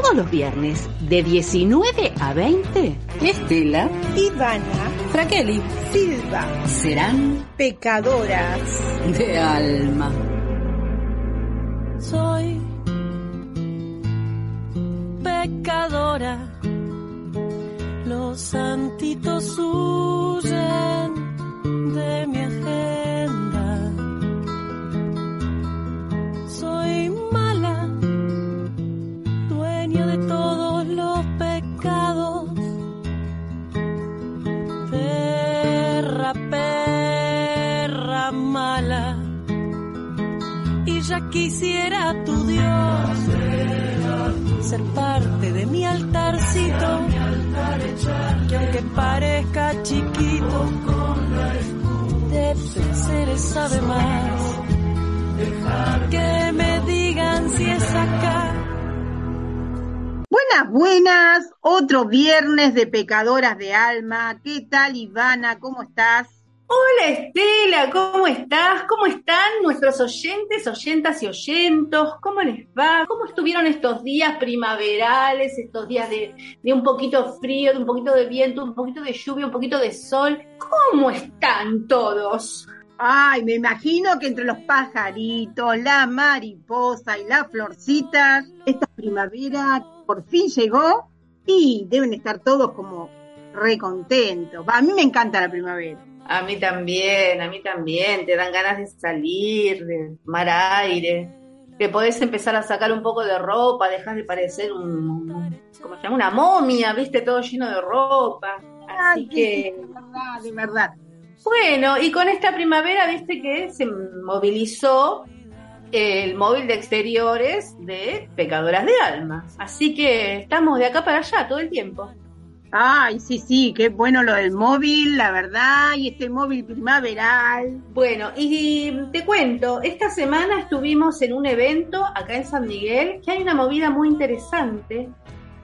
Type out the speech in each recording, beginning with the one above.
todos los viernes de 19 a 20, Estela, Ivana, Fraqueli, Silva serán pecadoras de alma. Soy pecadora. Los santitos huyen ya quisiera tu Dios ser parte de mi altarcito. Que aunque parezca chiquito, de placeres sabe más. Que me digan si es acá. Buenas, buenas, otro viernes de pecadoras de alma. ¿Qué tal, Ivana? ¿Cómo estás? Hola Estela, ¿cómo estás? ¿Cómo están nuestros oyentes, oyentas y oyentos? ¿Cómo les va? ¿Cómo estuvieron estos días primaverales, estos días de, un poquito frío, de un poquito de viento, un poquito de lluvia, un poquito de sol? ¿Cómo están todos? Ay, me imagino que entre los pajaritos, la mariposa y las florcitas, esta primavera por fin llegó y deben estar todos como recontentos. A mí me encanta la primavera. A mí también, a mí también. Te dan ganas de salir, de tomar aire. Que podés empezar a sacar un poco de ropa, dejas de parecer un, ¿cómo se llama? Una momia, viste, todo lleno de ropa. Así Ay, que, de verdad, de verdad. bueno, y con esta primavera, viste que se movilizó el móvil de exteriores de Pecadoras de Alma. Así que estamos de acá para allá todo el tiempo. Ay, sí, sí, qué bueno lo del móvil, la verdad, y este móvil primaveral. Bueno, y te cuento, esta semana estuvimos en un evento acá en San Miguel, que hay una movida muy interesante,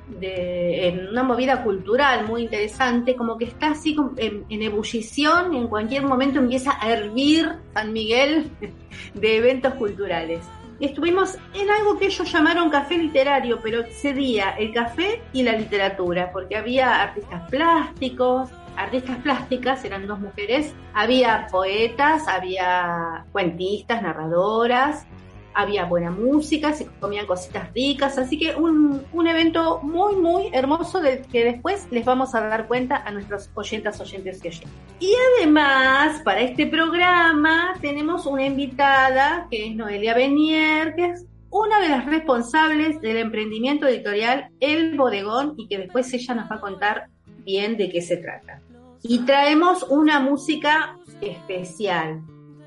de, una movida cultural muy interesante, como que está así en, en ebullición y en cualquier momento empieza a hervir San Miguel de eventos culturales. Estuvimos en algo que ellos llamaron café literario, pero excedía el café y la literatura, porque había artistas plásticos, artistas plásticas, eran dos mujeres, había poetas, había cuentistas, narradoras, había buena música, se comían cositas ricas, así que un, un evento muy, muy hermoso del que después les vamos a dar cuenta a nuestros oyentas, oyentes que yo. Y además, para este programa tenemos una invitada que es Noelia Benier, que es una de las responsables del emprendimiento editorial El Bodegón y que después ella nos va a contar bien de qué se trata. Y traemos una música especial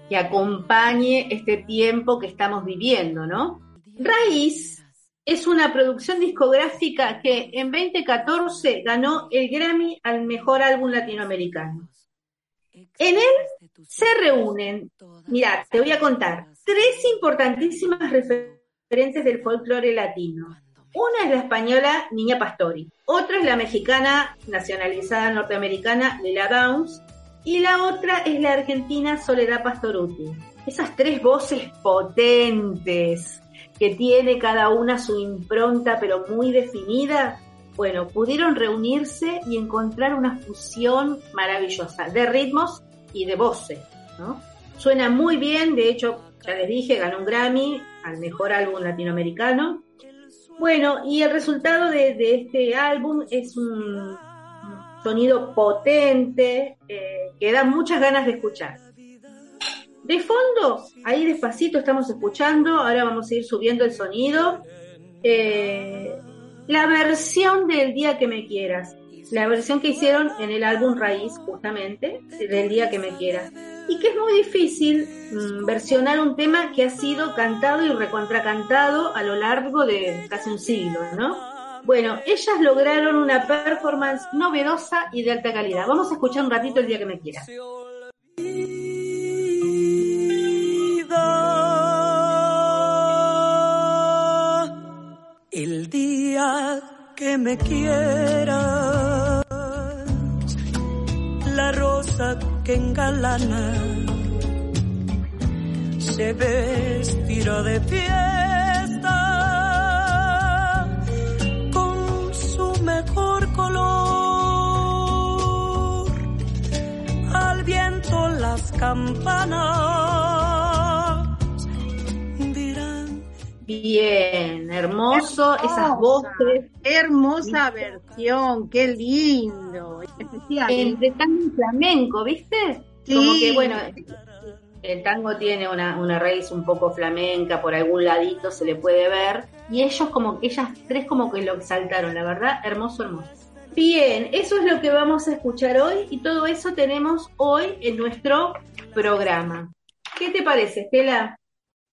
que acompañe este tiempo que estamos viviendo, ¿no? Raíz es una producción discográfica que en 2014 ganó el Grammy al mejor álbum latinoamericano. En él se reúnen, mira, te voy a contar, tres importantísimas referencias del folclore latino. Una es la española Niña Pastori, otra es la mexicana nacionalizada norteamericana Lila Downs y la otra es la argentina Soledad Pastoruti. Esas tres voces potentes que tiene cada una su impronta pero muy definida, bueno, pudieron reunirse y encontrar una fusión maravillosa de ritmos y de voces, ¿no? Suena muy bien, de hecho, ya les dije, ganó un Grammy al mejor álbum latinoamericano. Bueno, y el resultado de, de este álbum es un sonido potente eh, que da muchas ganas de escuchar. De fondo, ahí despacito estamos escuchando, ahora vamos a ir subiendo el sonido. Eh, la versión del Día que me quieras, la versión que hicieron en el álbum Raíz, justamente, del Día que me quieras. Y que es muy difícil mmm, versionar un tema que ha sido cantado y recontracantado a lo largo de casi un siglo, ¿no? Bueno, ellas lograron una performance novedosa y de alta calidad. Vamos a escuchar un ratito el día que me quiera. El día que me quieras, la rosa que engalana se vestirá de fiesta color. Al viento las campanas dirán. Bien, hermoso, esas voces. Hermosa versión, qué lindo. Especial. Entre tango y flamenco, ¿viste? Sí. Como que, bueno, el tango tiene una, una raíz un poco flamenca, por algún ladito se le puede ver. Y ellos como ellas tres como que lo exaltaron, la verdad, hermoso, hermoso. Bien, eso es lo que vamos a escuchar hoy y todo eso tenemos hoy en nuestro programa. ¿Qué te parece, Estela?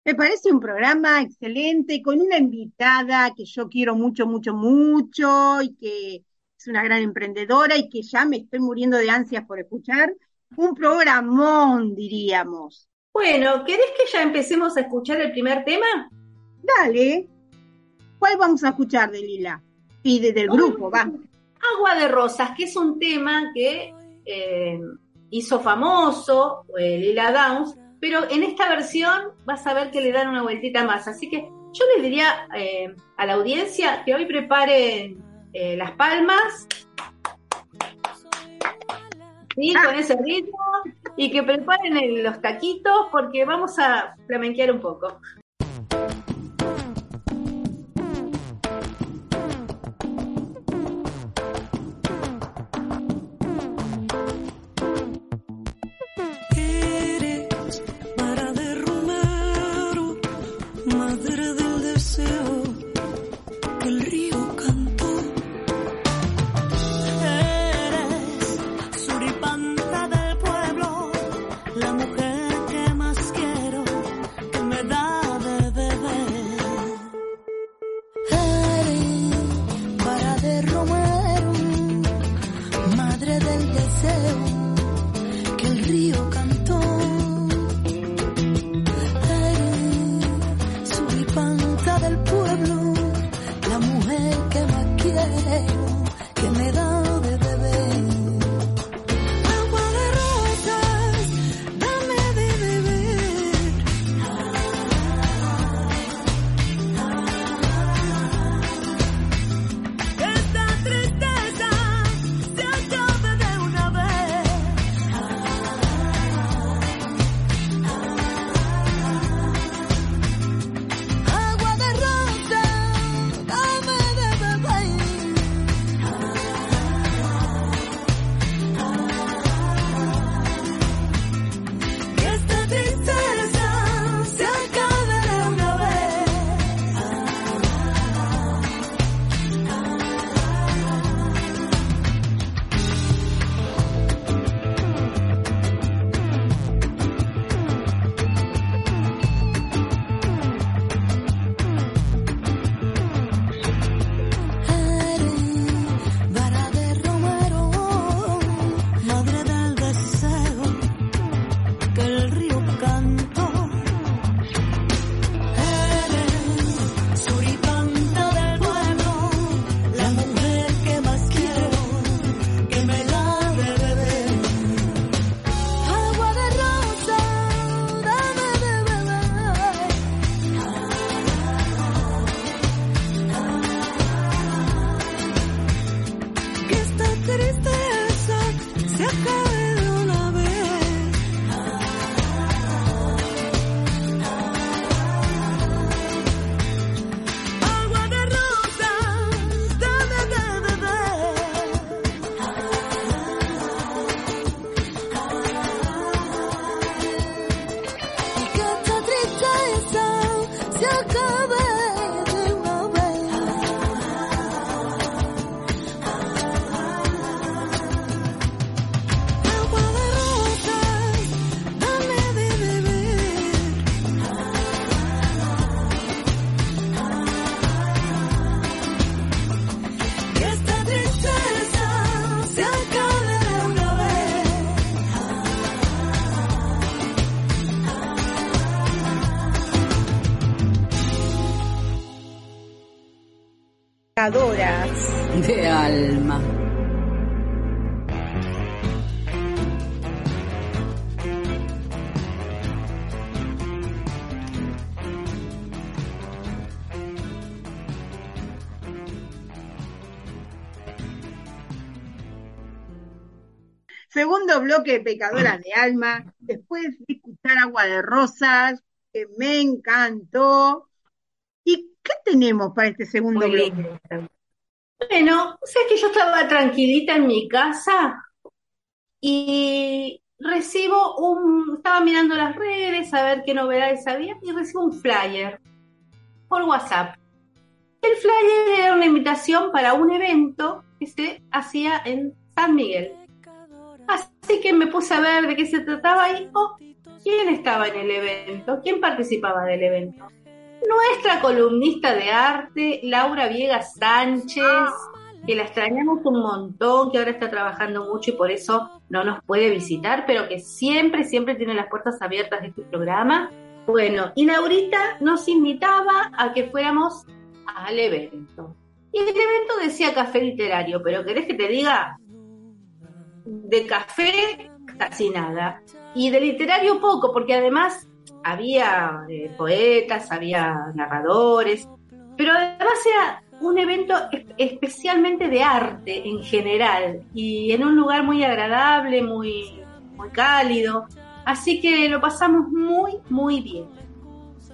Me parece un programa excelente con una invitada que yo quiero mucho, mucho, mucho y que es una gran emprendedora y que ya me estoy muriendo de ansias por escuchar. Un programón, diríamos. Bueno, ¿querés que ya empecemos a escuchar el primer tema? Dale. ¿Cuál vamos a escuchar de Lila? Y de, del grupo, va. Agua de Rosas, que es un tema que eh, hizo famoso eh, Lila Downs, pero en esta versión vas a ver que le dan una vueltita más. Así que yo les diría eh, a la audiencia que hoy preparen las palmas, ¿sí? con ese ritmo, y que preparen el- los taquitos porque vamos a flamenquear un poco. De Pecadoras de Alma, después de escuchar Agua de Rosas, que me encantó. ¿Y qué tenemos para este segundo bloque? Bueno, o sea que yo estaba tranquilita en mi casa y recibo un, estaba mirando las redes a ver qué novedades había y recibo un flyer por WhatsApp. El flyer era una invitación para un evento que se hacía en San Miguel. Así que me puse a ver de qué se trataba y oh, quién estaba en el evento, quién participaba del evento. Nuestra columnista de arte, Laura Viegas Sánchez, que la extrañamos un montón, que ahora está trabajando mucho y por eso no nos puede visitar, pero que siempre, siempre tiene las puertas abiertas de este programa. Bueno, y Laurita nos invitaba a que fuéramos al evento. Y el evento decía café literario, pero ¿querés que te diga? De café casi nada. Y de literario poco, porque además había eh, poetas, había narradores, pero además era un evento es- especialmente de arte en general y en un lugar muy agradable, muy, muy cálido. Así que lo pasamos muy, muy bien.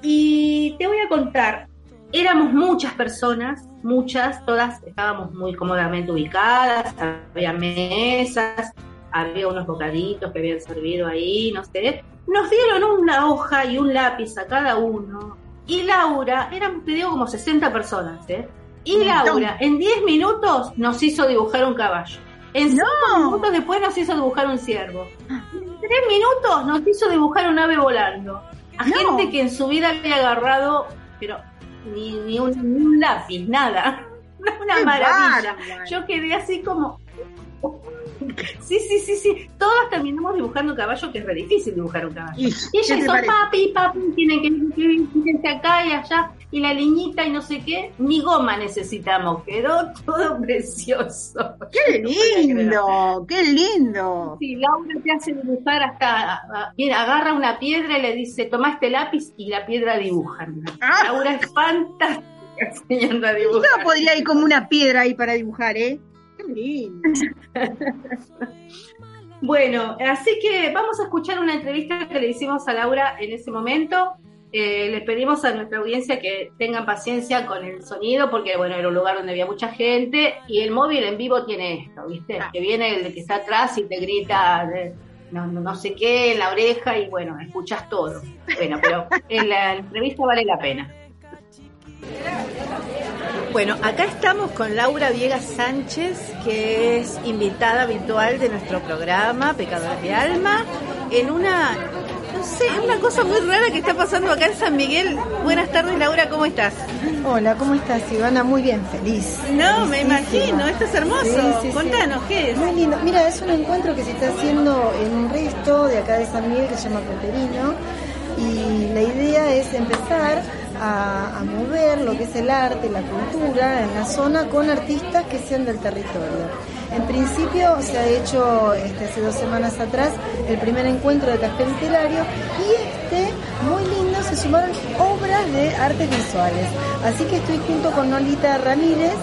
Y te voy a contar, éramos muchas personas, muchas, todas estábamos muy cómodamente ubicadas, había mesas, había unos bocaditos que habían servido ahí, no sé. Nos dieron una hoja y un lápiz a cada uno. Y Laura, eran, te digo, como 60 personas, ¿eh? Y. Laura, en 10 minutos nos hizo dibujar un caballo. En 5 minutos después nos hizo dibujar un ciervo. En 3 minutos nos hizo dibujar un ave volando. A No. gente que en su vida había agarrado, pero ni, ni, un, ni un lápiz, nada. Una ¡Qué maravilla. Yo quedé así como. Sí, sí, sí, sí. Todas terminamos dibujando un caballo, que es re difícil dibujar un caballo. Y, Y ¿qué ella te hizo parece? papi, papi, tienen que irse acá y allá, y la liñita y no sé qué. Ni goma necesitamos, quedó todo precioso. ¡Qué No lindo! ¡Qué lindo! Sí, Laura te hace dibujar hasta, a- a- mira, agarra una piedra y le dice, toma este lápiz y la piedra dibuja. Ah. Laura es fantástica enseñando a dibujar. Yo podría ir como una piedra ahí para dibujar, ¿eh? ¡Qué lindo! Bueno, así que vamos a escuchar una entrevista que le hicimos a Laura en ese momento. Eh, les pedimos a nuestra audiencia que tengan paciencia con el sonido, porque bueno, era un lugar donde había mucha gente y el móvil en vivo tiene esto, ¿viste? Que viene el que está atrás y te grita de- no, no, no sé qué en la oreja y bueno, escuchas todo. Bueno, pero en la entrevista vale la pena. Bueno, acá estamos con Laura Viegas Sánchez, que es invitada habitual de nuestro programa Pecadores de Alma, en una, no sé, una cosa muy rara que está pasando acá en San Miguel. Buenas tardes, Laura, ¿cómo estás? Hola, ¿cómo estás, Ivana? Muy bien, feliz. No, me imagino, esto es hermoso. Sí, sí, sí. Contanos, ¿qué es? Muy lindo. Mira, es un encuentro que se está haciendo en un resto de acá de San Miguel que se llama Coterino y la idea es empezar a, a mover lo que es el arte, la cultura en la zona con artistas que sean del territorio. En principio se ha hecho este, hace dos semanas atrás el primer encuentro de café literario y este, muy lindo, se sumaron obras de artes visuales. Así que estoy junto con Nolita Ramírez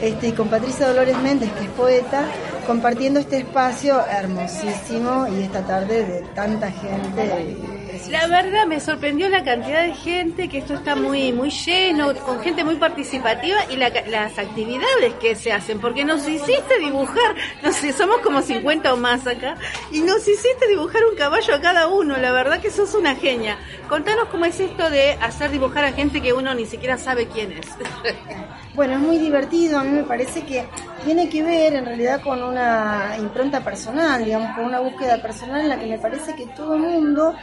este, y con Patricia Dolores Méndez, que es poeta, compartiendo este espacio hermosísimo y esta tarde de tanta gente. La verdad me sorprendió la cantidad de gente, que esto está muy muy lleno, con gente muy participativa y la las actividades que se hacen, porque nos hiciste dibujar, no sé, somos como 50 o más acá, y nos hiciste dibujar un caballo a cada uno, la verdad que sos una genia. Contanos cómo es esto de hacer dibujar a gente que uno ni siquiera sabe quién es. Bueno, es muy divertido, a mí me parece que tiene que ver en realidad con una impronta personal, digamos, con una búsqueda personal en la que me parece que todo el mundo,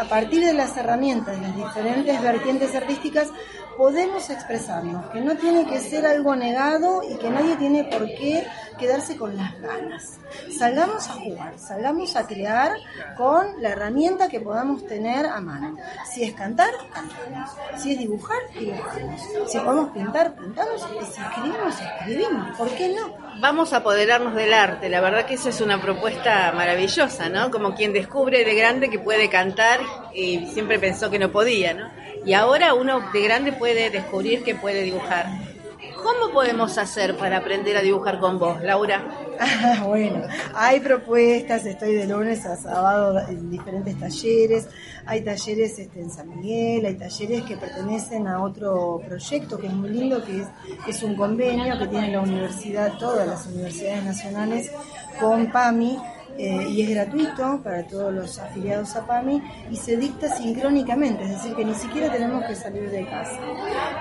a partir de las herramientas, de las diferentes vertientes artísticas, podemos expresarnos, que no tiene que ser algo negado y que nadie tiene por qué quedarse con las ganas. Salgamos a jugar, salgamos a crear con la herramienta que podamos tener a mano. Si es cantar, cantamos. Si es dibujar, dibujamos. Si podemos pintar, pintamos. Y si escribimos, escribimos. ¿Por qué no? Vamos a apoderarnos del arte, la verdad que eso es una propuesta maravillosa, ¿no? Como quien descubre de grande que puede cantar y siempre pensó que no podía, ¿no? Y ahora uno de grande puede descubrir que puede dibujar. ¿Cómo podemos hacer para aprender a dibujar con vos, Laura? Bueno, hay propuestas, estoy de lunes a sábado en diferentes talleres, hay talleres este, en San Miguel, hay talleres que pertenecen a otro proyecto que es muy lindo, que es un convenio que tiene la universidad, todas las universidades nacionales con PAMI, eh, y es gratuito para todos los afiliados a PAMI y se dicta sincrónicamente, es decir, que ni siquiera tenemos que salir de casa.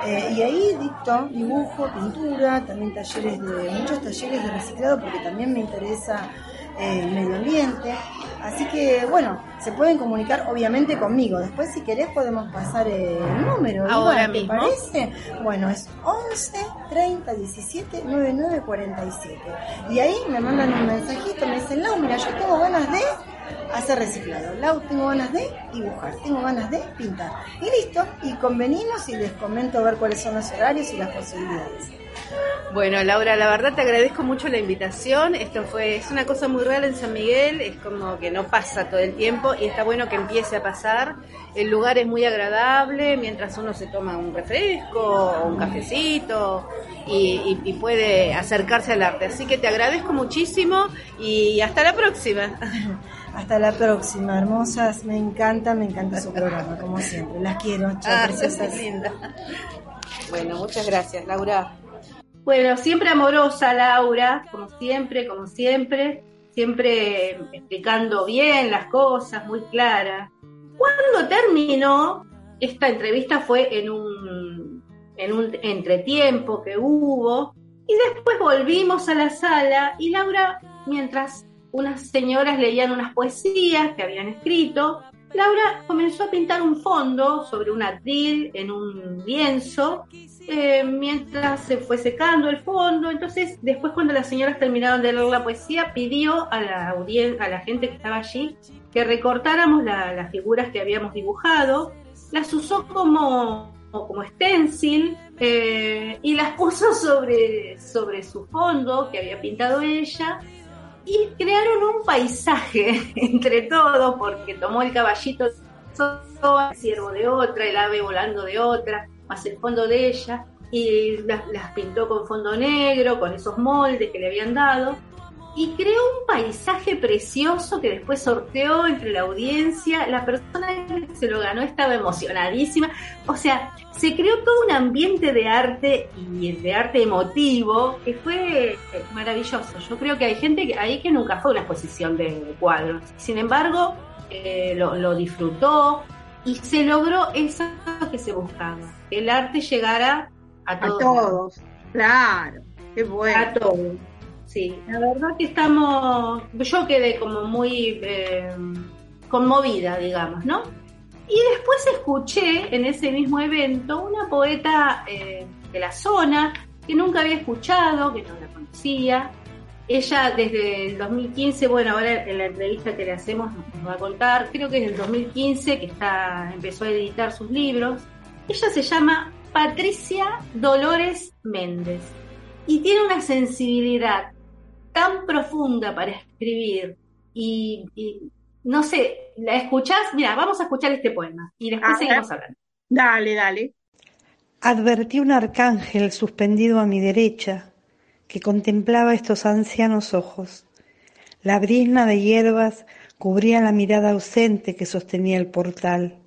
Eh, y ahí dicto dibujo, pintura, también talleres de, muchos talleres de reciclado porque también me interesa eh, el medio ambiente. Así que, bueno, se pueden comunicar obviamente conmigo. Después, si querés, podemos pasar el número. Ahora ¿te mismo. parece? Bueno, es 11 30 17 99 47. Y ahí me mandan un mensajito, me dicen, Lau, mira, yo tengo ganas de hacer reciclado. Lau, tengo ganas de dibujar, tengo ganas de pintar. Y listo, y convenimos y les comento a ver cuáles son los horarios y las posibilidades. Bueno, Laura, la verdad te agradezco mucho la invitación. Esto fue, es una cosa muy rara en San Miguel, es como que no pasa todo el tiempo y está bueno que empiece a pasar. El lugar es muy agradable mientras uno se toma un refresco un cafecito y, y- y puede acercarse al arte. Así que te agradezco muchísimo y hasta la próxima. Hasta la próxima, hermosas. Me encanta, me encanta su programa, como siempre. Las quiero, chao, Ah, preciosas. linda. Bueno, muchas gracias, Laura. Bueno, siempre amorosa, Laura, como siempre, como siempre, siempre explicando bien las cosas, muy clara. Cuando terminó, esta entrevista fue en un, en un entretiempo que hubo, y después volvimos a la sala, y Laura, mientras unas señoras leían unas poesías que habían escrito, Laura comenzó a pintar un fondo sobre un atril en un lienzo eh, mientras se fue secando el fondo. Entonces, después cuando las señoras terminaron de leer la poesía, pidió a la a la gente que estaba allí que recortáramos la- las figuras que habíamos dibujado, las usó como, como stencil eh, y las puso sobre, sobre su fondo que había pintado ella y crearon un paisaje entre todos porque tomó el caballito el ciervo de otra, el ave volando de otra, más el fondo de ella y las, las pintó con fondo negro, con esos moldes que le habían dado y creó un paisaje precioso que después sorteó entre la audiencia. La persona que se lo ganó estaba emocionadísima. O sea, se creó todo un ambiente de arte y de arte emotivo que fue maravilloso. Yo creo que hay gente que, ahí que nunca fue una exposición de cuadros. Sin embargo, eh, lo, lo disfrutó y se logró eso que se buscaba, que el arte llegara a A todos. todos, claro. Qué bueno. A todos. Sí, la verdad que estamos, yo quedé como muy eh, conmovida, digamos, ¿no? Y después escuché en ese mismo evento una poeta eh, de la zona que nunca había escuchado, que no la conocía. Ella desde el 2015, bueno, ahora en la entrevista que le hacemos nos va a contar, creo que es el 2015 que está, empezó a editar sus libros. Ella se llama Patricia Dolores Méndez y tiene una sensibilidad tan profunda para escribir y, y no sé, la escuchás, mira, vamos a escuchar este poema y después seguimos hablando. Dale, dale. Advertí un arcángel suspendido a mi derecha que contemplaba estos ancianos ojos. La brisna de hierbas cubría la mirada ausente que sostenía el portal.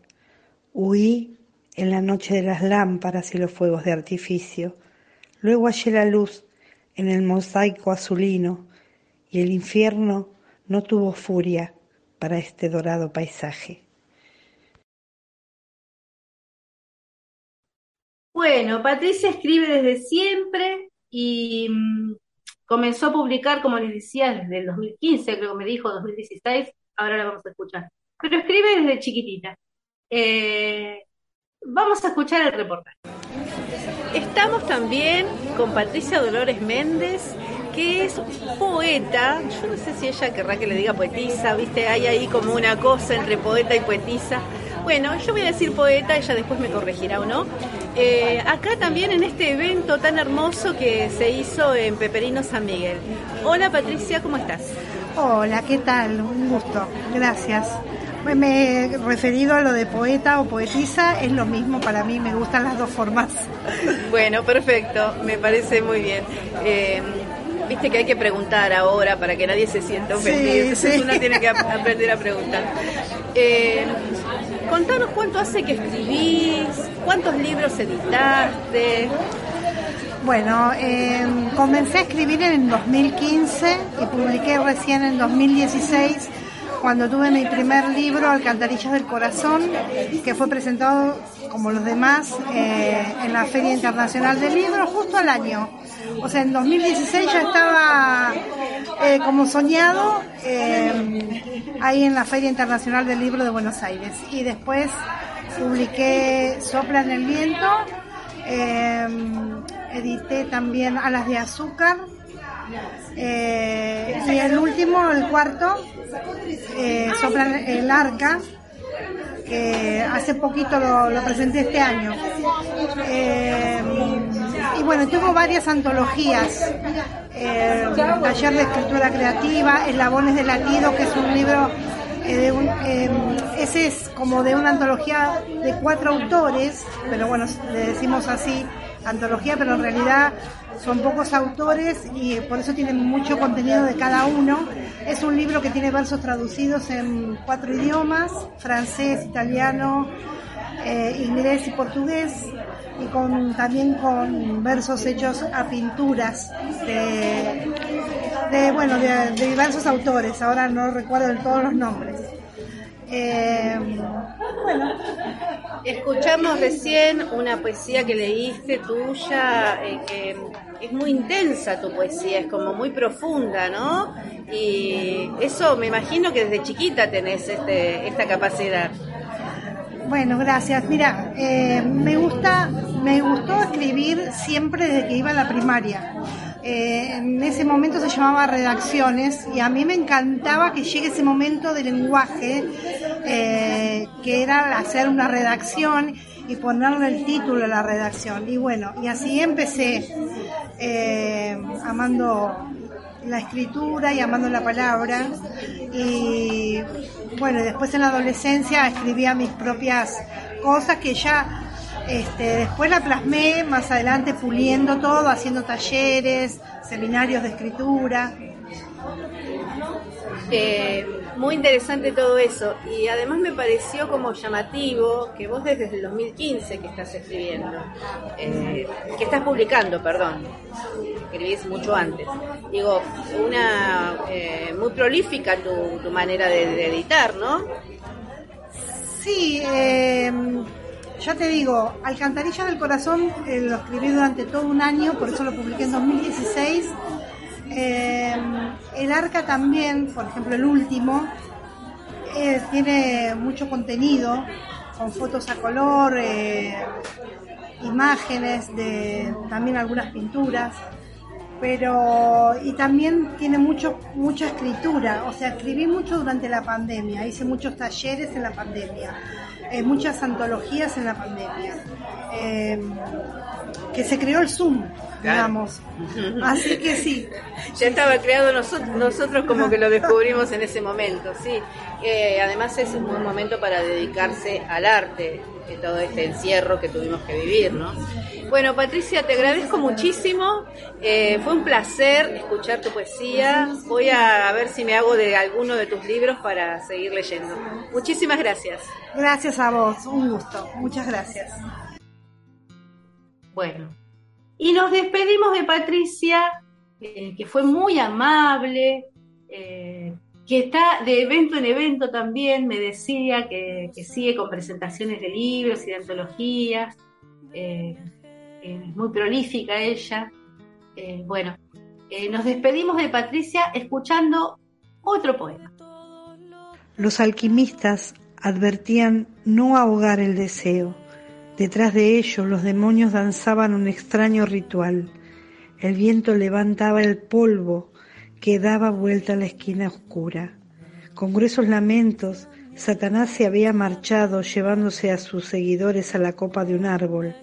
Huí en la noche de las lámparas y los fuegos de artificio. Luego hallé la luz en el mosaico azulino y el infierno no tuvo furia para este dorado paisaje. Bueno, Patricia escribe desde siempre y mm, comenzó a publicar, como les decía, desde el 2015, creo que me dijo 2016, ahora la vamos a escuchar. Pero escribe desde chiquitita. Eh, vamos a escuchar el reportaje. Estamos también con Patricia Dolores Méndez, que es poeta. Yo no sé si ella querrá que le diga poetisa, viste, hay ahí como una cosa entre poeta y poetisa. Bueno, yo voy a decir poeta, ella después me corregirá o no. Eh, acá también en este evento tan hermoso que se hizo en Peperino San Miguel. Hola Patricia, ¿cómo estás? Hola, ¿qué tal? Un gusto, gracias. Me- he referido a lo de poeta o poetisa, es lo mismo para mí, me gustan las dos formas. Bueno, perfecto, me parece muy bien. Eh, viste que hay que preguntar ahora para que nadie se sienta ofendido. Entonces uno tiene que aprender a preguntar. Eh, contanos cuánto hace que escribís, cuántos libros editaste. Bueno, eh, comencé a escribir en 2015 y publiqué recién en 2016 cuando tuve mi primer libro, Alcantarillas del Corazón, que fue presentado como los demás eh, en la Feria Internacional del Libro justo al año. O sea, en 2016 ya estaba eh, como soñado eh, ahí en la Feria Internacional del Libro de Buenos Aires. Y después publiqué Sopla en el Viento, edité también Alas de Azúcar, y el último, el cuarto, eh, el Arca, que hace poquito lo, presenté este año. Eh, y bueno, tengo varias antologías. Eh, Taller de Escritura Creativa, Eslabones de Latido, que es un libro de un, ese es como de una antología de cuatro autores, pero bueno, le decimos así, antología, pero en realidad son pocos autores y por eso tienen mucho contenido de cada uno. Es un libro que tiene versos traducidos en cuatro idiomas, francés, italiano, eh, inglés y portugués, y con, también con versos hechos a pinturas de, bueno, de, diversos autores, ahora no recuerdo todos los nombres. Eh, bueno. Escuchamos recién una poesía que leíste tuya, eh, que es muy intensa tu poesía, es como muy profunda, ¿no? Y eso me imagino que desde chiquita tenés este, esta capacidad. Bueno, gracias. Mira, eh, me gusta, me gustó escribir siempre desde que iba a la primaria. Eh, en ese momento se llamaba redacciones y a mí me encantaba que llegue ese momento de lenguaje, eh, que era hacer una redacción y ponerle el título a la redacción. Y bueno, y así empecé eh, amando la escritura y amando la palabra. Y bueno, después en la adolescencia escribía mis propias cosas que ya este, después la plasmé más adelante puliendo todo, haciendo talleres, seminarios de escritura. Eh, muy interesante todo eso y además me pareció como llamativo que vos desde el 2015 que estás escribiendo, eh, que estás publicando, perdón, escribís mucho antes. Digo, una eh, muy prolífica tu, manera de, editar, ¿no? Sí, ya te digo, Alcantarilla del Corazón eh, lo escribí durante todo un año, por eso lo publiqué en 2016. Eh, el Arca también, por ejemplo, el último, eh, tiene mucho contenido, con fotos a color, imágenes de también algunas pinturas pero y también tiene mucho mucha escritura, o sea, escribí mucho durante la pandemia, hice muchos talleres en la pandemia. Eh, muchas antologías en la pandemia. Eh, que se creó el Zoom, digamos. Así que sí. Ya estaba creado nosotros, nosotros como que lo descubrimos en ese momento, sí. además es un buen momento para dedicarse al arte, de todo este encierro que tuvimos que vivir, ¿no? Bueno, Patricia, te agradezco muchísimo. Eh, fue un placer escuchar tu poesía. Voy a ver si me hago de alguno de tus libros para seguir leyendo. Muchísimas gracias. Gracias a vos, un gusto. Muchas gracias. Bueno, y nos despedimos de Patricia, eh, que fue muy amable, eh, que está de evento en evento también, me decía que, sigue con presentaciones de libros y de antologías es muy prolífica ella. Eh, bueno, eh, nos despedimos de Patricia escuchando otro poema. Los alquimistas advertían no ahogar el deseo. Detrás de ellos los demonios danzaban un extraño ritual. El viento levantaba el polvo que daba vuelta a la esquina oscura. Con gruesos lamentos, Satanás se había marchado llevándose a sus seguidores a la copa de un árbol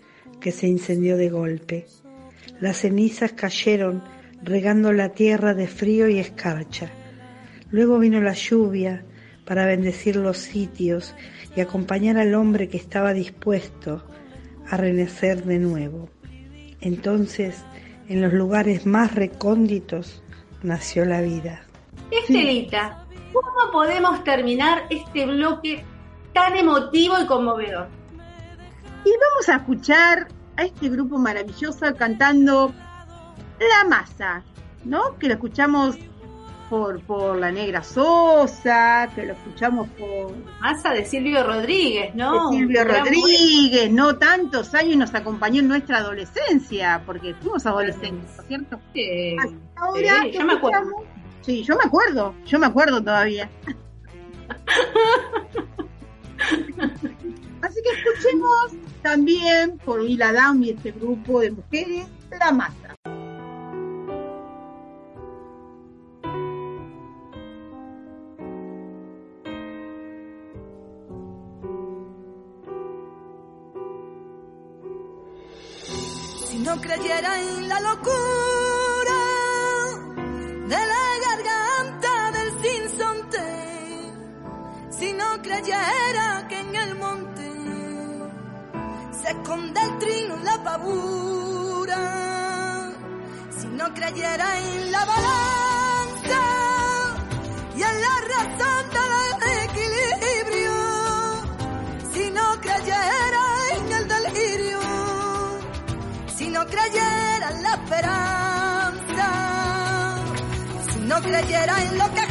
que se incendió de golpe. Las cenizas cayeron regando la tierra de frío y escarcha. Luego vino la lluvia para bendecir los sitios y acompañar al hombre que estaba dispuesto a renacer de nuevo. Entonces En los lugares más recónditos nació la vida. Estelita, ¿cómo podemos terminar este bloque tan emotivo y conmovedor? Y vamos a escuchar a este grupo maravilloso cantando La Masa, ¿no? Que lo escuchamos por, por la Negra Sosa, que lo escuchamos por... Masa de Silvio Rodríguez, ¿no? De Silvio Rodríguez, no tantos años nos acompañó en nuestra adolescencia, porque fuimos adolescentes, ¿no es cierto? Sí, Ahora, sí, yo me acuerdo. Sí, yo me acuerdo, yo me acuerdo todavía. Así que escuchemos también por Hila Down y este grupo de mujeres, La Masa. No creyera en la locura de la garganta del sinsonte, si no creyera que en el monte se esconde el trino la pavura, si no creyera en la balanza y en la razón creyera en lo que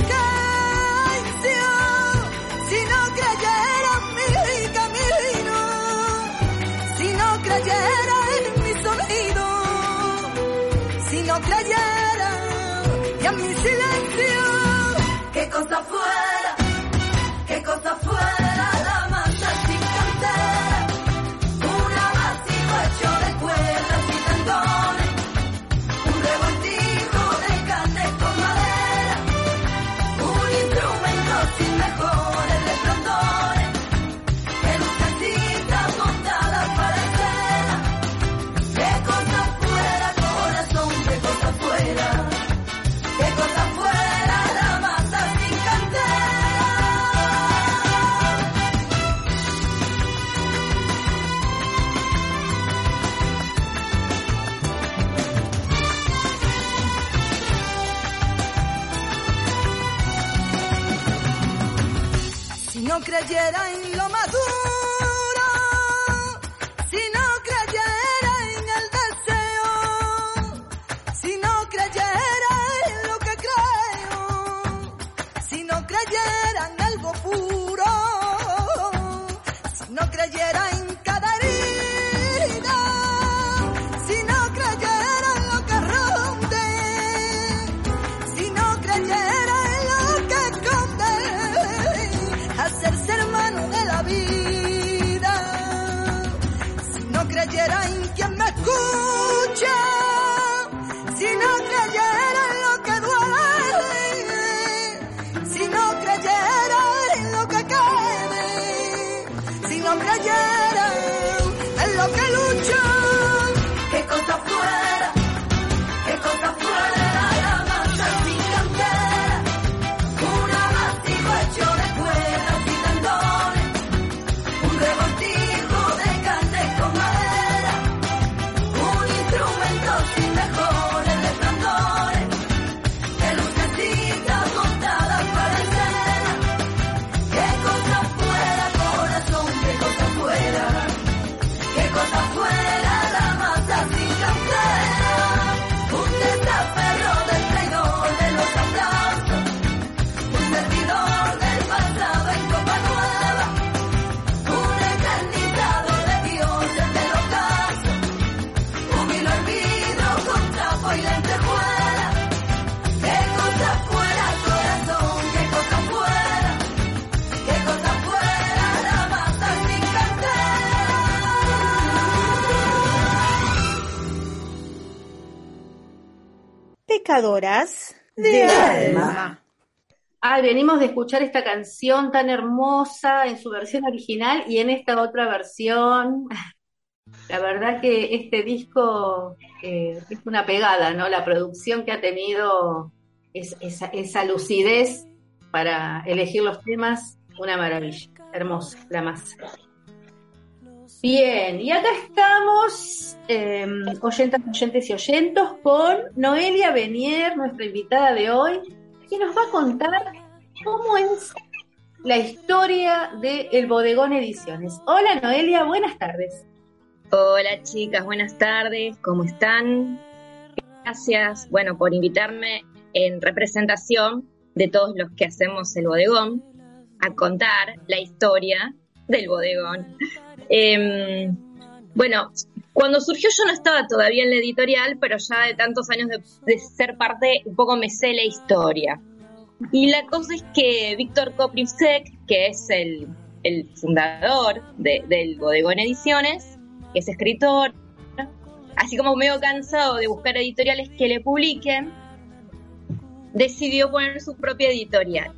De alma. Ay, venimos de escuchar esta canción tan hermosa en su versión original y en esta otra versión. La verdad que este disco eh, es una pegada, ¿no? La producción que ha tenido, es, esa, esa lucidez para elegir los temas, una maravilla. Hermosa, la masa. Bien, y acá estamos, eh, oyentas, oyentes y oyentos, con Noelia Benier, nuestra invitada de hoy, que nos va a contar cómo es la historia de El Bodegón Ediciones. Hola Noelia, buenas tardes. Hola chicas, buenas tardes, ¿cómo están? Gracias, bueno, por invitarme en representación de todos los que hacemos el bodegón a contar la historia del bodegón. Em, bueno, cuando surgió yo no estaba todavía en la editorial, pero ya de tantos años de, ser parte, un poco me sé la historia. Y la cosa es que Víctor Koprivsek, que es el, fundador del Bodegón Ediciones, que es escritor, así como medio cansado de buscar editoriales que le publiquen, decidió poner su propia editorial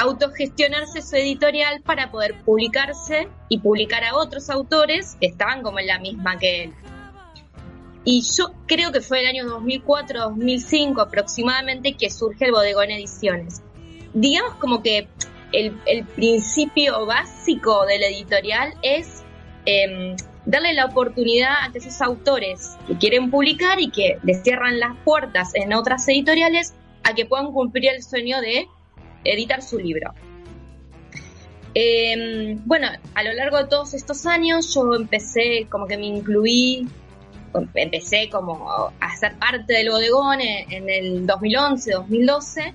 autogestionarse su editorial para poder publicarse y publicar a otros autores que estaban como en la misma que él. Y yo creo que fue el año 2004-2005 aproximadamente que surge el Bodegón Ediciones. Digamos como que el, principio básico de la editorial es em, darle la oportunidad a esos autores que quieren publicar y que les cierran las puertas en otras editoriales a que puedan cumplir el sueño de editar su libro. Em, bueno, a lo largo de todos estos años yo empecé como que me incluí, empecé como a ser parte del bodegón en, el 2011, 2012.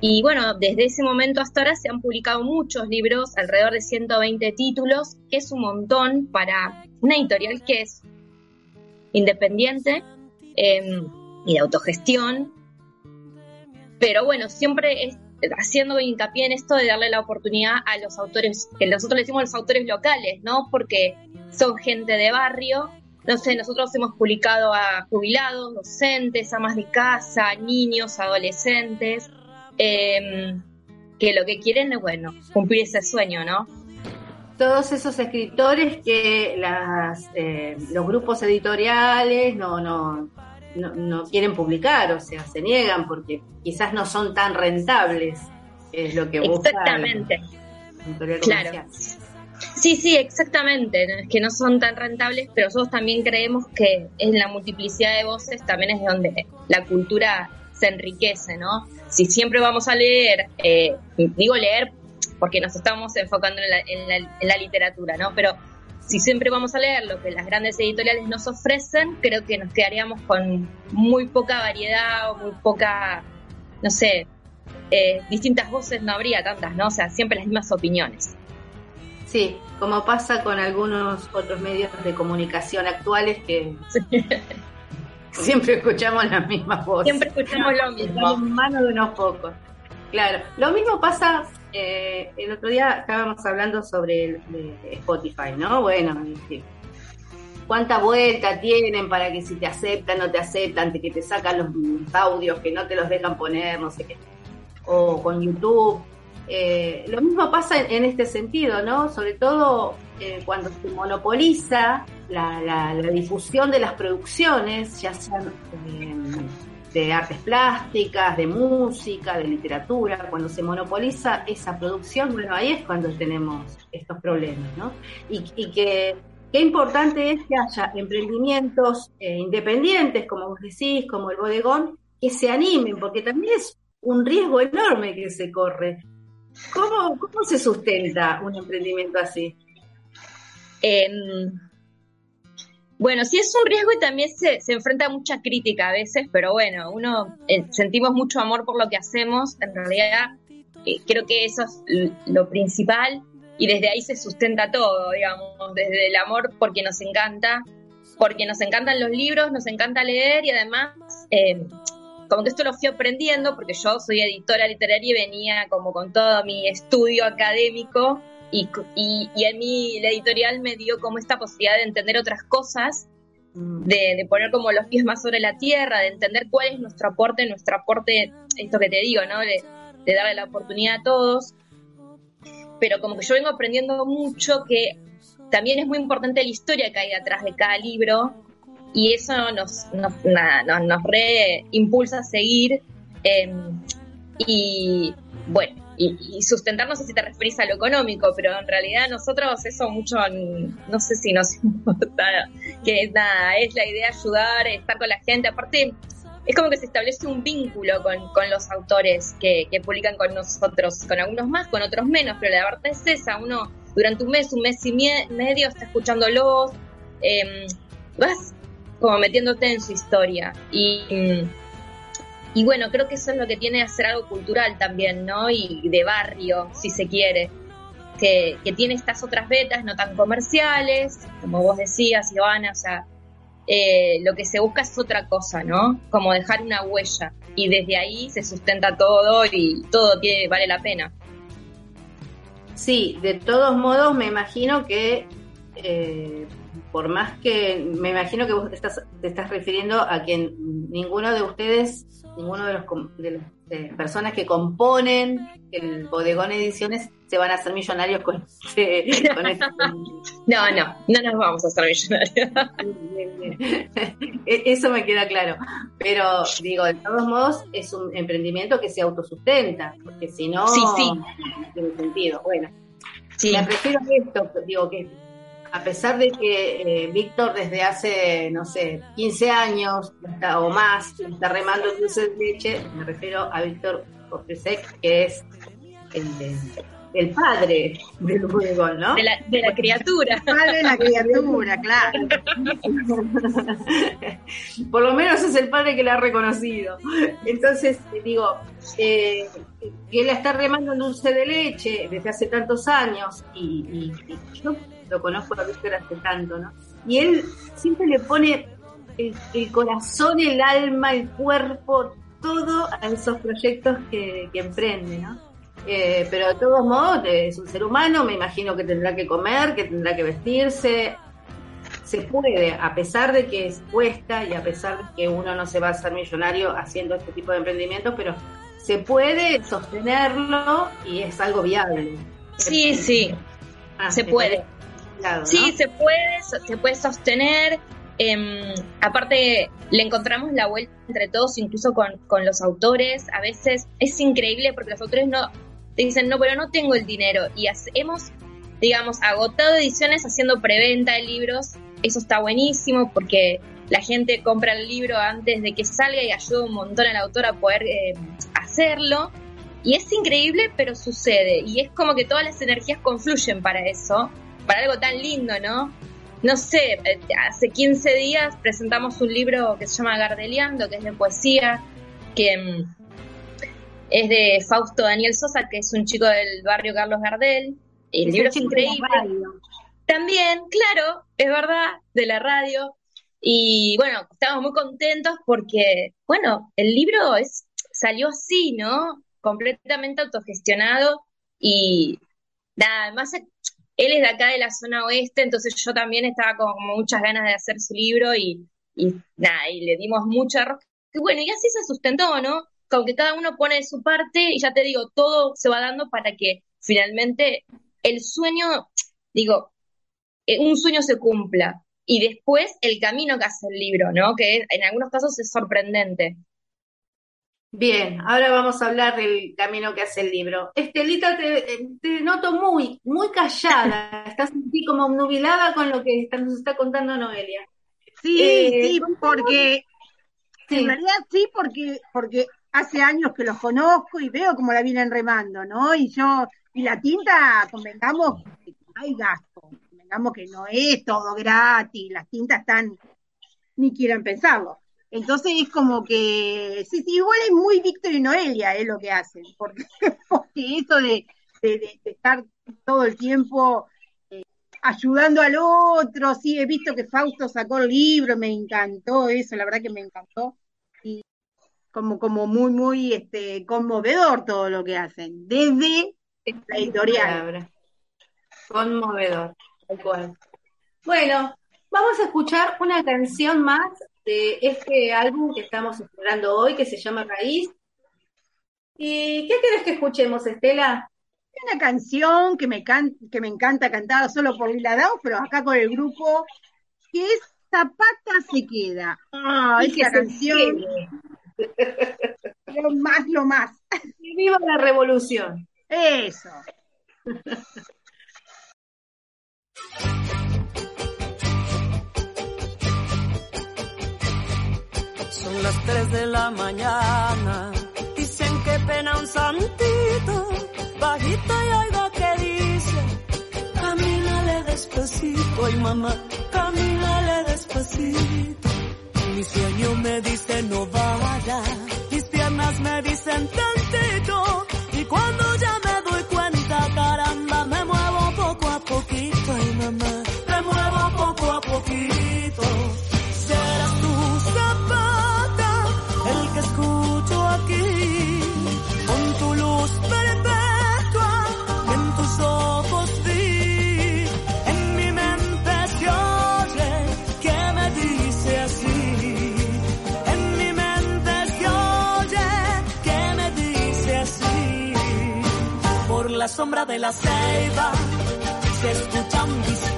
Y bueno, desde ese momento hasta ahora se han publicado muchos libros, alrededor de 120 títulos, que es un montón para una editorial que es independiente em, y de autogestión. Pero bueno, siempre es, haciendo hincapié en esto de darle la oportunidad a los autores, que nosotros le decimos los autores locales, ¿no? Porque son gente de barrio. No sé, nosotros hemos publicado a jubilados, docentes, amas de casa, niños, adolescentes, em, que lo que quieren es, bueno, cumplir ese sueño, ¿no? Todos esos escritores que las, eh, los grupos editoriales no, no, no, quieren publicar, o sea, se niegan porque quizás no son tan rentables, es lo que buscan. Exactamente. Claro. Sí, sí, exactamente. Es que no son tan rentables, pero nosotros también creemos que en la multiplicidad de voces también es donde la cultura se enriquece, ¿no? Si siempre vamos a leer, eh, digo leer porque nos estamos enfocando en la, en, la, en la literatura, ¿no? Pero si siempre vamos a leer lo que las grandes editoriales nos ofrecen, creo que nos quedaríamos con muy poca variedad o muy poca, no sé, eh, distintas voces no habría tantas, ¿no? O sea, siempre las mismas opiniones. Sí, como pasa con algunos otros medios de comunicación actuales que siempre escuchamos las mismas voces. Siempre escuchamos lo mismo. En manos de unos pocos. Claro, lo mismo pasa, eh, el otro día estábamos hablando sobre Spotify, ¿no? Bueno, cuánta vuelta tienen para que si te aceptan, no te aceptan, que te sacan los audios, que no te los dejan poner, no sé qué. O con YouTube. Eh, lo mismo pasa en, este sentido, ¿no? Sobre todo eh, cuando se monopoliza la, difusión de las producciones, ya sean de artes plásticas, de música, de literatura, cuando se monopoliza esa producción, bueno, ahí es cuando tenemos estos problemas, ¿no? Y, que qué importante es que haya emprendimientos eh, independientes, como vos decís, como el bodegón, que se animen, porque también es un riesgo enorme que se corre. ¿Cómo, cómo se sustenta un emprendimiento así? Bueno, sí es un riesgo y también se, enfrenta a mucha crítica a veces, pero bueno, uno eh, sentimos mucho amor por lo que hacemos, en realidad eh, creo que eso es lo principal y desde ahí se sustenta todo, digamos, desde el amor porque nos encanta, porque nos encantan los libros, nos encanta leer y además, eh, como que esto lo fui aprendiendo porque yo soy editora literaria y venía como con todo mi estudio académico y, y, a mí la editorial me dio como esta posibilidad de entender otras cosas, mm. de, poner como los pies más sobre la tierra, de entender cuál es nuestro aporte, nuestro aporte, esto que te digo, ¿no? De, darle la oportunidad a todos. Pero como que yo vengo aprendiendo mucho que también es muy importante la historia que hay detrás de cada libro y eso nos, nos, nos, re impulsa a seguir. Em, y bueno, y, sustentar, no sé si te referís a lo económico, pero en realidad nosotros eso mucho, no sé si nos importa, que nada, es la idea ayudar, estar con la gente, aparte es como que se establece un vínculo con, con los autores que, que, publican con nosotros, con algunos más, con otros menos, pero la verdad es esa, uno durante un mes, un mes y medio está escuchándolos, eh, vas como metiéndote en su historia y... Y bueno, creo que eso es lo que tiene hacer algo cultural también, ¿no? Y de barrio, si se quiere. Que, que tiene estas otras betas no tan comerciales, como vos decías, Ivana, o sea, eh, lo que se busca es otra cosa, ¿no? Como dejar una huella. Y desde ahí se sustenta todo y todo vale la pena. Sí, de todos modos me imagino que, eh, por más que, me imagino que vos estás, te estás refiriendo a que ninguno de ustedes ninguno de los de las eh, personas que componen el bodegón ediciones se van a hacer millonarios con este, este no no no nos vamos a hacer millonarios e-, eso me queda claro pero digo de todos modos es un emprendimiento que se autosustenta porque si no sí, sí. tiene sentido bueno sí. me refiero a esto digo que a pesar de que eh, Víctor desde hace, no sé, 15 años o más está remando dulce de leche, me refiero a Víctor Cortesec, que es el, padre del fútbol, ¿no? De la, de la criatura. El padre de la criatura, claro. Por lo menos es el padre que la ha reconocido. Entonces, digo, eh, que él está remando en dulce de leche desde hace tantos años y, y yo lo conozco a Víctor hace tanto, ¿no? Y él siempre le pone el, corazón, el alma, el cuerpo, todo a esos proyectos que, emprende, ¿no? Eh, pero de todos modos es un ser humano, me imagino que tendrá que comer, que tendrá que vestirse. Se puede, a pesar de que es cuesta y a pesar de que uno no se va a hacer millonario haciendo este tipo de emprendimientos, pero se puede sostenerlo y es algo viable. Sí, sí, ah, se puede. Sí, se puede, se puede sostener. Em, aparte, le encontramos la vuelta entre todos, incluso con, con, los autores. A veces es increíble porque los autores no te dicen, no, pero no tengo el dinero. Y hemos, digamos, agotado ediciones haciendo preventa de libros. Eso está buenísimo porque la gente compra el libro antes de que salga y ayuda un montón al autor a poder eh, hacerlo. Y es increíble, pero sucede. Y es como que todas las energías confluyen para eso para algo tan lindo, ¿no? No sé, eh, hace 15 días presentamos un libro que se llama Gardeliando, que es de poesía, que mm, es de Fausto Daniel Sosa, que es un chico del barrio Carlos Gardel. El libro es increíble. También, claro, es verdad, de la radio. Y bueno, estamos muy contentos porque, bueno, el libro es, salió así, ¿no? Completamente autogestionado y nada, además él es de acá de la zona oeste, entonces yo también estaba con muchas ganas de hacer su libro y, nada, y le dimos mucha arroz. Y bueno, y así se sustentó, ¿no? Como que cada uno pone su parte y ya te digo, todo se va dando para que finalmente el sueño, digo, eh, un sueño se cumpla. Y después el camino que hace el libro, ¿no? Que en algunos casos es sorprendente. Bien, ahora vamos a hablar del camino que hace el libro. Estelita, te, te noto muy, muy callada, estás así como nubilada con lo que nos está contando Noelia. Sí, eh, sí, porque en realidad sí, porque, porque hace años que los conozco y veo cómo la vienen remando, ¿no? Y yo, y la tinta, convengamos que hay gasto, convengamos que no es todo gratis, las tintas están, ni quieran pensarlo. Entonces es como que, sí, sí, igual es muy Víctor y Noelia es lo que hacen, porque, porque eso de, estar todo el tiempo eh, ayudando al otro, sí, he visto que Fausto sacó el libro, me encantó eso, la verdad que me encantó, y como, como muy, muy este, conmovedor todo lo que hacen, desde la editorial. Conmovedor, tal cual. Bueno, vamos a escuchar una canción más de este álbum que estamos explorando hoy, que se llama Raíz. ¿Y qué querés que escuchemos, Estela? Una canción que me, que me encanta cantada solo por Lila Dao, pero acá con el grupo, que es Zapata se queda. Ah, oh, esa canción. lo más, lo más. Viva la revolución. Eso. Son las 3 de la mañana. Dicen que pena un santito. Bajito y oigo que dice: Camínale despacito, ay mamá, camínale despacito. Mi sueño me dice no vaya. Mis piernas me dicen tantito. Y cuando ya me de la selva se escuchan disparos.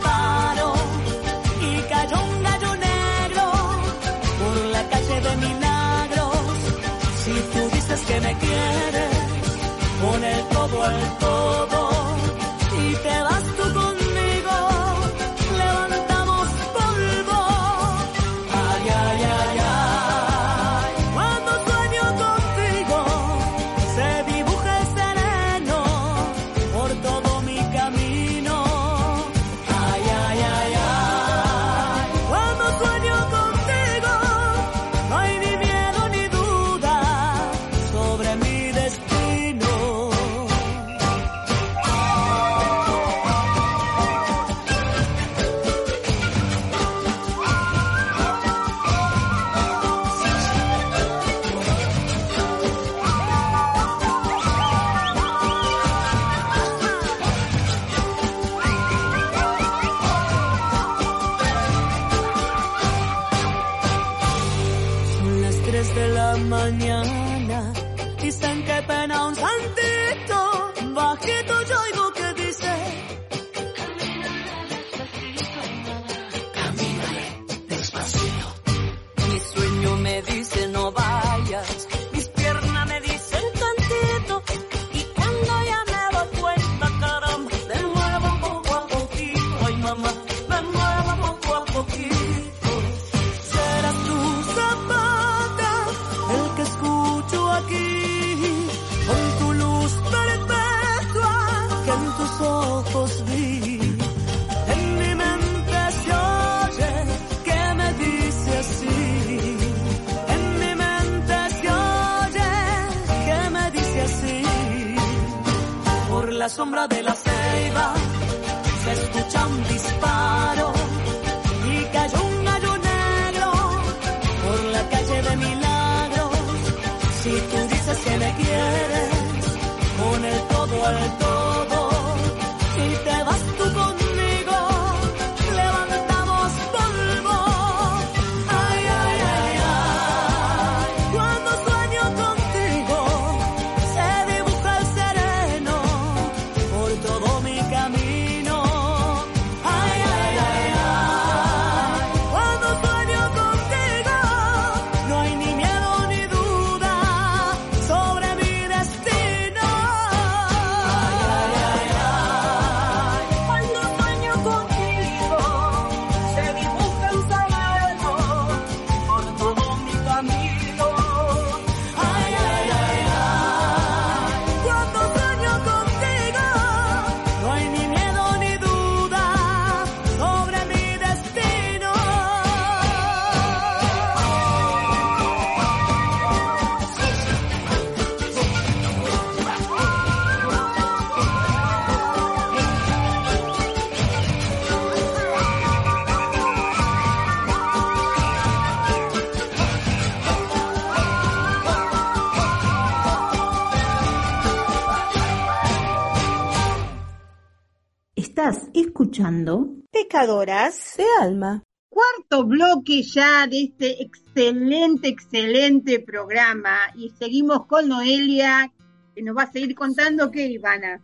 Estás escuchando Pecadoras de Alma. Cuarto bloque ya de este excelente, excelente programa. Y seguimos con Noelia, que nos va a seguir contando que Ivana.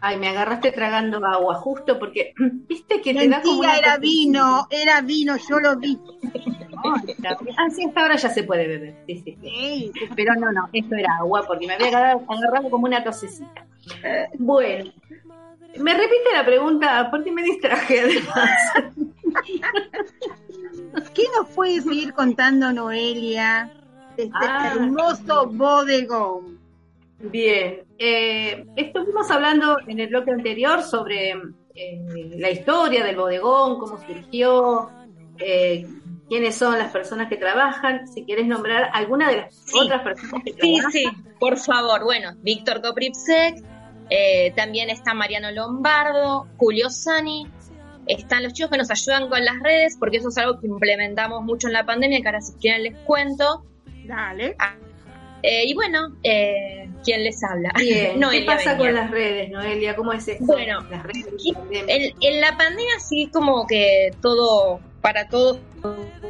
Ay, me agarraste tragando agua, justo porque, viste que Mentira, da como era vino, era vino, yo lo vi. Ah, así hasta ahora ya se puede beber, sí, sí. Pero no, no, esto era agua porque me había agarrado, agarrado como una tosecita. Eh. Bueno, me repite la pregunta porque me distraje además. ¿Qué nos puede seguir contando Noelia de este Ah. hermoso bodegón? Bien, eh, estuvimos hablando en el bloque anterior sobre eh, la historia del bodegón, cómo surgió, eh, quiénes son las personas que trabajan. Si quieres nombrar alguna de las Sí. otras personas que Sí, trabajan. sí, por favor. Bueno, Víctor Koprivsek, eh, también está Mariano Lombardo, Julio Sani, están los chicos que nos ayudan con las redes, porque eso es algo que implementamos mucho en la pandemia, que ahora si quieren les cuento. Dale. Eh, y bueno, eh, ¿quién les habla? Bien, ¿qué pasa con las redes, Noelia? ¿Cómo es esto? Bueno, las redes. en la pandemia sí como que todo, para todos,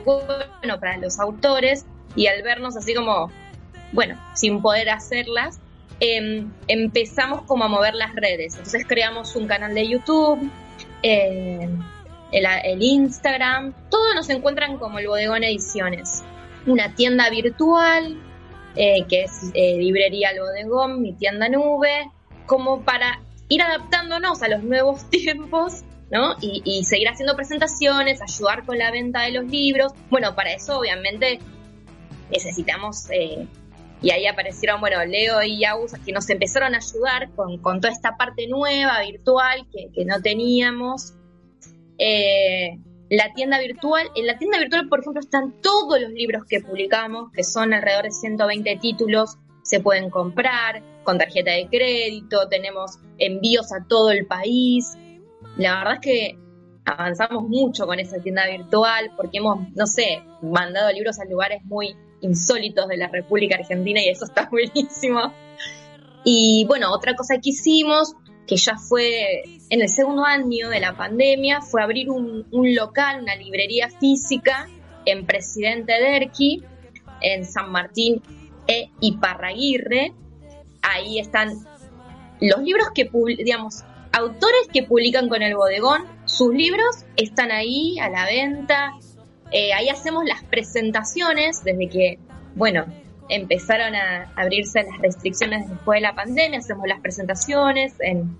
bueno, para los autores, y al vernos así como, bueno, sin poder hacerlas, em, empezamos como a mover las redes. Entonces creamos un canal de YouTube, eh, el, Instagram, todo nos encuentran como el Bodegón Ediciones. Una tienda virtual, eh, que es eh, Librería El Bodegón, mi tienda nube, como para ir adaptándonos a los nuevos tiempos, ¿no? Y, y seguir haciendo presentaciones, ayudar con la venta de los libros. Bueno, para eso obviamente necesitamos, eh, y ahí aparecieron, bueno, Leo y Agus, que nos empezaron a ayudar con, con toda esta parte nueva, virtual, que, que no teníamos. Eh, la tienda virtual, en la tienda virtual, por ejemplo, están todos los libros que publicamos, que son alrededor de 120 títulos, se pueden comprar con tarjeta de crédito, tenemos envíos a todo el país. La verdad es que avanzamos mucho con esa tienda virtual porque hemos, no sé, mandado libros a lugares muy insólitos de la República Argentina y eso está buenísimo. Y bueno, otra cosa que hicimos, que ya fue en el segundo año de la pandemia, fue abrir un, local, una librería física en Presidente Derqui, en San Martín e Iparraguirre. Ahí están los libros que, digamos, autores que publican con el bodegón, sus libros están ahí a la venta. Eh, ahí hacemos las presentaciones desde que, bueno, empezaron a abrirse las restricciones después de la pandemia, hacemos las presentaciones en,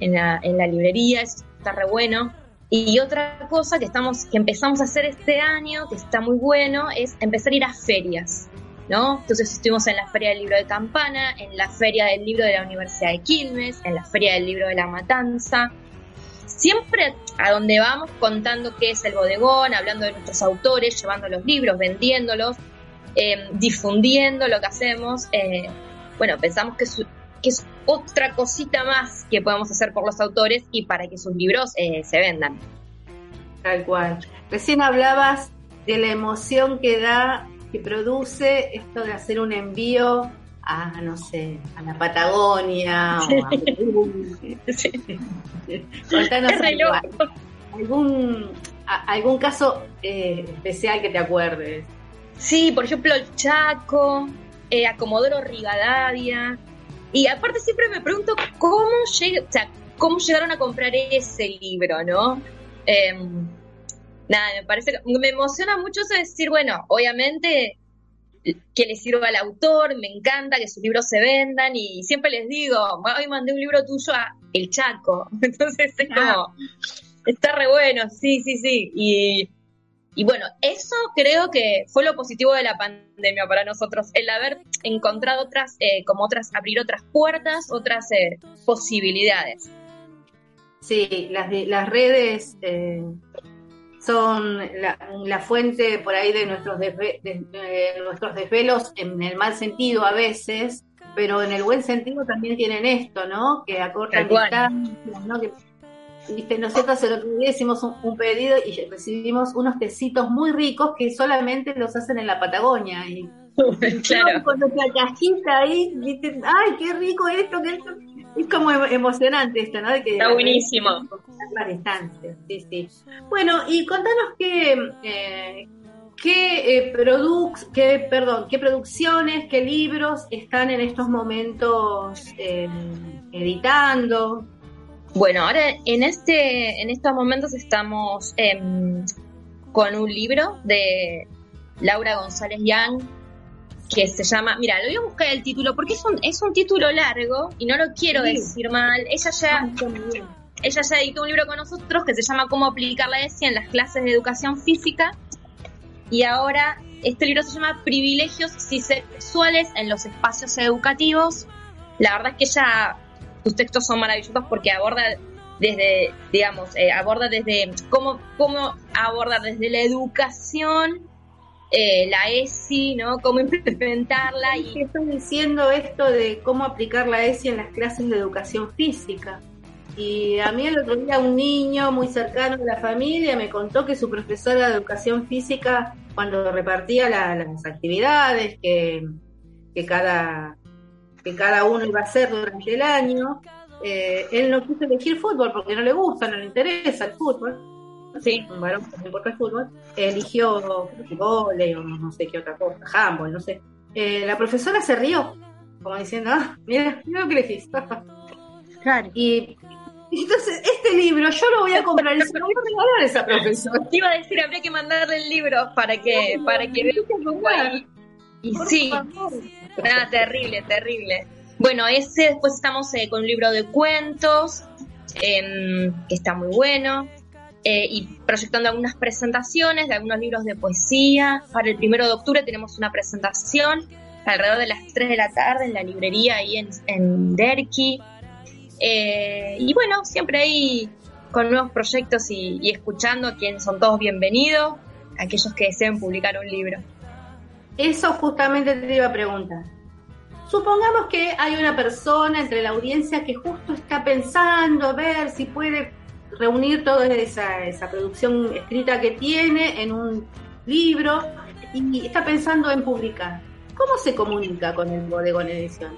en, la, librería, eso está re bueno. Y otra cosa que estamos, que empezamos a hacer este año, que está muy bueno, es empezar a ir a ferias. ¿no? Entonces estuvimos en la Feria del Libro de Campana, en la Feria del Libro de la Universidad de Quilmes, en la Feria del Libro de La Matanza. Siempre a donde vamos contando qué es el bodegón, hablando de nuestros autores, llevando los libros, vendiéndolos, eh, difundiendo lo que hacemos. eh, bueno, pensamos que es, que es otra cosita más que podemos hacer por los autores y para que sus libros eh, se vendan. Tal cual. Recién hablabas de la emoción que da, que produce esto de hacer un envío a, no sé, a la Patagonia o a Perú. Contanos algo, algún, a- algún caso eh, especial que te acuerdes. Sí, por ejemplo, el Chaco, eh, a Comodoro Rivadavia. Y aparte siempre me pregunto cómo, llega, o sea, cómo llegaron a comprar ese libro, ¿no? Em, nada, me parece me emociona mucho eso de decir, bueno, obviamente que le sirva al autor, me encanta que sus libros se vendan y siempre les digo, hoy mandé un libro tuyo a El Chaco, entonces es como, está re bueno, sí, sí, sí, y, y bueno, eso creo que fue lo positivo de la pandemia para nosotros, el haber encontrado otras, eh, como otras, abrir otras puertas, otras eh, posibilidades. Sí, las, las redes eh, son la, la fuente por ahí de nuestros, desve- de- de nuestros desvelos en el mal sentido a veces, pero en el buen sentido también tienen esto, ¿no? Que acortan distancias, ¿no? Que, viste, nosotros el otro día hicimos un, un pedido y recibimos unos tecitos muy ricos que solamente los hacen en la Patagonia y claro. con nuestra cajita ahí, viste, ay, qué rico esto, qué esto. Es como em- emocionante esto, ¿no? De que Está buenísimo. las distancias, sí, sí. Bueno, y contanos qué, eh, qué, eh, produc- qué, perdón, qué producciones, qué libros están en estos momentos eh, editando. Bueno, ahora en este, en estos momentos estamos em, con un libro de Laura González Young, que se llama, mira, lo voy a buscar el título porque es un, es un título largo y no lo quiero decir mal. Ella ya, ella ya editó un libro con nosotros que se llama Cómo aplicar la ESI en las clases de educación física y ahora este libro se llama Privilegios sexuales en los espacios educativos. La verdad es que ella, sus textos son maravillosos porque aborda desde, digamos, eh, aborda desde cómo, cómo aborda desde la educación eh, la ESI, ¿no? Cómo implementarla. Y estás diciendo esto de cómo aplicar la ESI en las clases de educación física. Y a mí el otro día un niño muy cercano de la familia me contó que su profesora de educación física, cuando repartía las actividades que, que, cada, que cada uno iba a hacer durante el año, eh, él no quiso elegir fútbol porque no le gusta, no le interesa el fútbol. Sí, un varón que no importa el fútbol. Eligió volei o no sé qué otra cosa, handball, no sé. Eh, la profesora se rió, como diciendo, ah, mira, mira lo que elegiste. claro. Y entonces, este libro yo lo voy a comprar y se lo voy a regalar a esa profesora. Te iba a decir, habría que mandarle el libro para que, para que vea Y sí, nada, terrible, terrible. Bueno, ese después estamos eh, con un libro de cuentos, em, que está muy bueno, eh, y proyectando algunas presentaciones de algunos libros de poesía. Para el primero de octubre tenemos una presentación alrededor de las 3 de la tarde en la librería ahí en, en Derqui. Eh, y bueno, siempre ahí con nuevos proyectos y, y escuchando a quienes son todos bienvenidos, aquellos que deseen publicar un libro. Eso justamente te iba a preguntar. Supongamos que hay una persona entre la audiencia que justo está pensando ver si puede reunir toda esa, esa producción escrita que tiene en un libro y está pensando en publicar. ¿Cómo se comunica con el Bodegón Edición?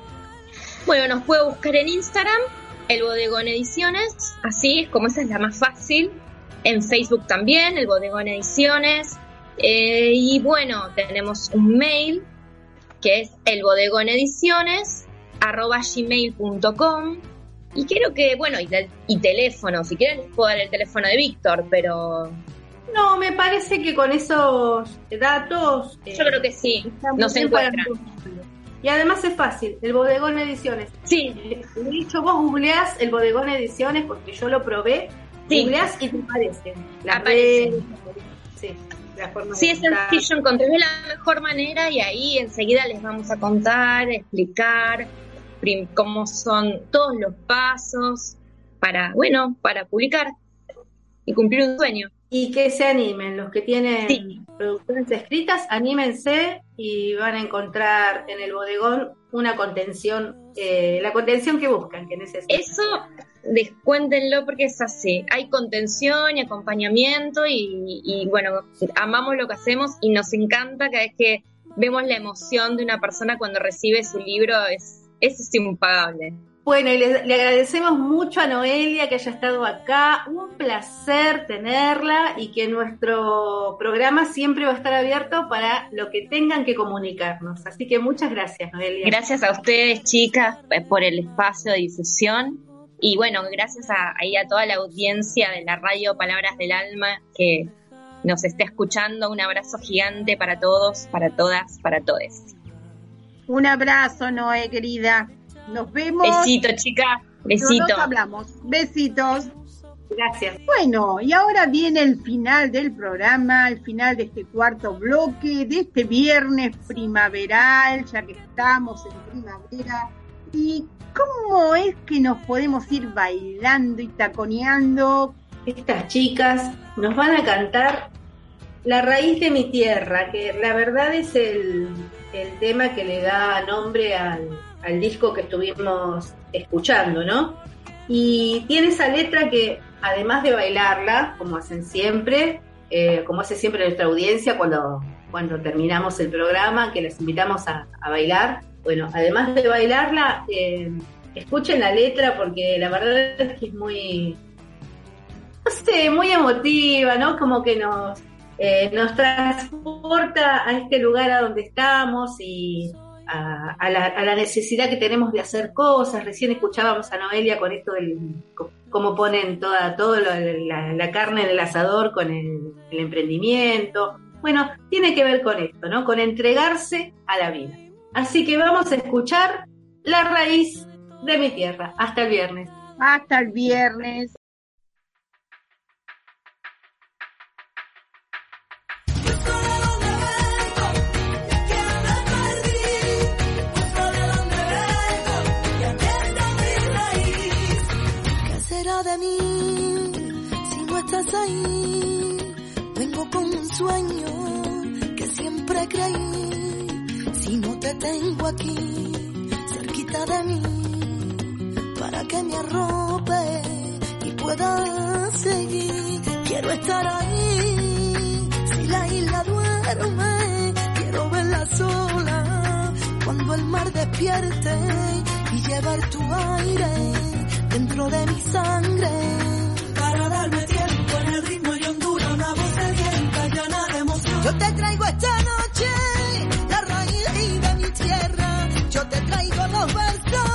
Bueno, nos puede buscar en Instagram, el Bodegón Ediciones, así es como esa es la más fácil. En Facebook también, el Bodegón Ediciones. Eh, y bueno, tenemos un mail que es el gmail.com y quiero que, bueno, y, teléfono, si quieren les puedo dar el teléfono de Víctor, pero... No, me parece que con esos datos... Yo creo que sí, nos encuentran. Y además es fácil, el Bodegón Ediciones. Sí. De hecho, vos googleás el Bodegón Ediciones porque yo lo probé. Sí. Googleás y te aparece. La aparece. sí. Sí, es sencillo, encontré la mejor manera y ahí enseguida les vamos a contar, explicar cómo son todos los pasos para, bueno, para publicar y cumplir un sueño. Y que se animen, los que tienen producciones escritas, anímense y van a encontrar en el bodegón una contención, eh, la contención que buscan, que necesitan. Eso descuéntenlo porque es así. Hay contención y acompañamiento y, bueno, amamos lo que hacemos y nos encanta cada vez que vemos la emoción de una persona cuando recibe su libro, es, es impagable. Bueno, y le, le, agradecemos mucho a Noelia que haya estado acá. Un placer tenerla y que nuestro programa siempre va a estar abierto para lo que tengan que comunicarnos. Así que muchas gracias, Noelia. Gracias a ustedes, chicas, por el espacio de difusión y bueno, gracias a, ahí a toda la audiencia de la radio Palabras del Alma que nos está escuchando. Un abrazo gigante para todos, para todas, para todos. Un abrazo, Noé, querida. Nos vemos. Besito, chica. Besito. Nos hablamos. Besitos. Gracias. Bueno, y ahora viene el final del programa, el final de este cuarto bloque, de este viernes primaveral, ya que estamos en primavera. Y ¿Cómo es que nos podemos ir bailando y taconeando? Estas chicas nos van a cantar La raíz de mi tierra, que la verdad es el, tema que le da nombre al, disco que estuvimos escuchando, ¿no? Y tiene esa letra que, además de bailarla, como hacen siempre, eh, como hace siempre nuestra audiencia cuando, cuando terminamos el programa, que les invitamos a bailar, bueno, además de bailarla, eh, escuchen la letra porque la verdad es que es muy, no sé, muy emotiva, ¿no? Como que nos, eh, nos transporta a este lugar a donde estamos y a, la, necesidad que tenemos de hacer cosas. Recién escuchábamos a Noelia con esto del cómo ponen toda, toda la, carne en el asador con el, el emprendimiento. Bueno, tiene que ver con esto, ¿no? Con entregarse a la vida. Así que vamos a escuchar La raíz de mi tierra. Hasta el viernes. Hasta el viernes. De mí si no estás ahí? Vengo con un sueño que siempre creí. Si no te tengo aquí, cerquita de mí, para que me arrope y pueda seguir. Quiero estar ahí, si la isla duerme, quiero verla sola. Cuando el mar despierte y llevar tu aire dentro de mi sangre. Para darme tiempo en el ritmo y hondura, una voz sedienta llena de emoción. Yo te traigo esta noche la raíz de mi tierra. Yo te traigo los versos,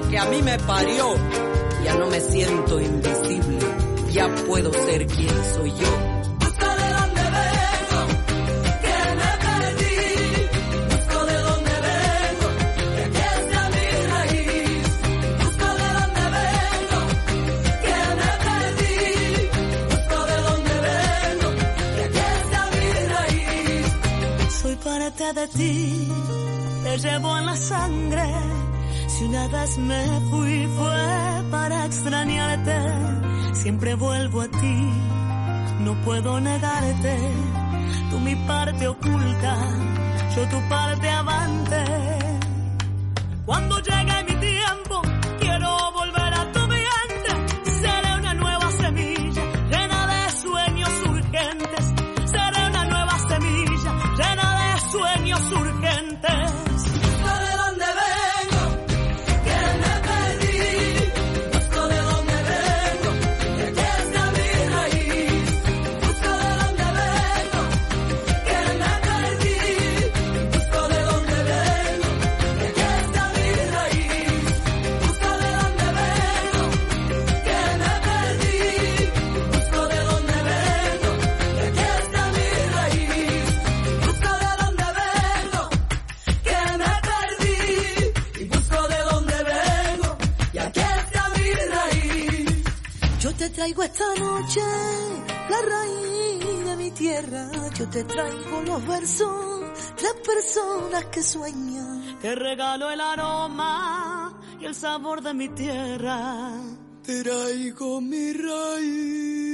que a mí me parió. Ya no me siento invisible, ya puedo ser quien soy yo. Busco de dónde vengo, que me perdí. Busco de dónde vengo, que aquí está mi raíz. Busco de dónde vengo, que me perdí. Busco de dónde vengo, que aquí está mi raíz. Soy parte de ti, te llevo en la sangre. Si me fui fue para extrañarte, siempre vuelvo a ti, no puedo negarte. Tú mi parte oculta, yo tu parte avante. Cuando llegue mi traigo esta noche la raíz de mi tierra. Yo te traigo los versos, tres personas que sueñan. Te regalo el aroma y el sabor de mi tierra. Traigo mi raíz.